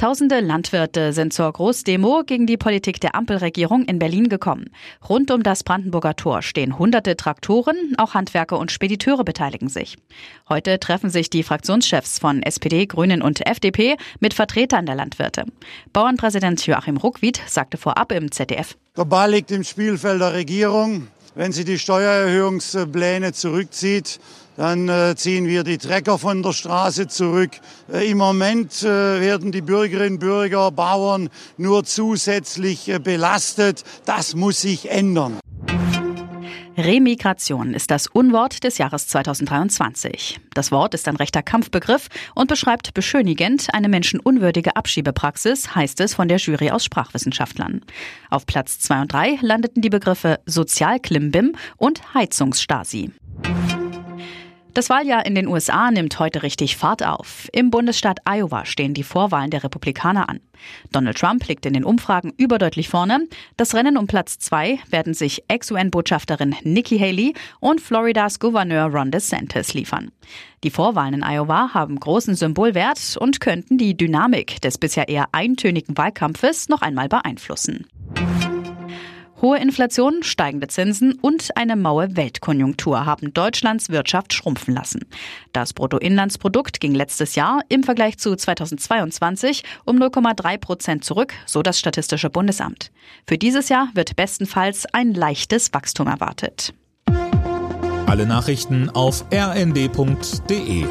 Tausende Landwirte sind zur Großdemo gegen die Politik der Ampelregierung in Berlin gekommen. Rund um das Brandenburger Tor stehen hunderte Traktoren, auch Handwerker und Spediteure beteiligen sich. Heute treffen sich die Fraktionschefs von SPD, Grünen und FDP mit Vertretern der Landwirte. Bauernpräsident Joachim Ruckwied sagte vorab im ZDF. Ball liegt im Spielfeld der Regierung. Wenn sie die Steuererhöhungspläne zurückzieht, dann äh, ziehen wir die Trecker von der Straße zurück. Äh, Im Moment äh, werden die Bürgerinnen, Bürger, Bauern nur zusätzlich belastet. Das muss sich ändern. Remigration ist das Unwort des Jahres 2023. Das Wort ist ein rechter Kampfbegriff und beschreibt beschönigend eine menschenunwürdige Abschiebepraxis, heißt es von der Jury aus Sprachwissenschaftlern. Auf Platz 2 und 3 landeten die Begriffe Sozialklimbim und Heizungsstasi. Das Wahljahr in den USA nimmt heute richtig Fahrt auf. Im Bundesstaat Iowa stehen die Vorwahlen der Republikaner an. Donald Trump liegt in den Umfragen überdeutlich vorne. Das Rennen um Platz zwei werden sich Ex-UN-Botschafterin Nikki Haley und Floridas Gouverneur Ron DeSantis liefern. Die Vorwahlen in Iowa haben großen Symbolwert und könnten die Dynamik des bisher eher eintönigen Wahlkampfes noch einmal beeinflussen. Hohe Inflation, steigende Zinsen und eine maue Weltkonjunktur haben Deutschlands Wirtschaft schrumpfen lassen. Das Bruttoinlandsprodukt ging letztes Jahr im Vergleich zu 2022 um 0,3 Prozent zurück, so das Statistische Bundesamt. Für dieses Jahr wird bestenfalls ein leichtes Wachstum erwartet. Alle Nachrichten auf rnd.de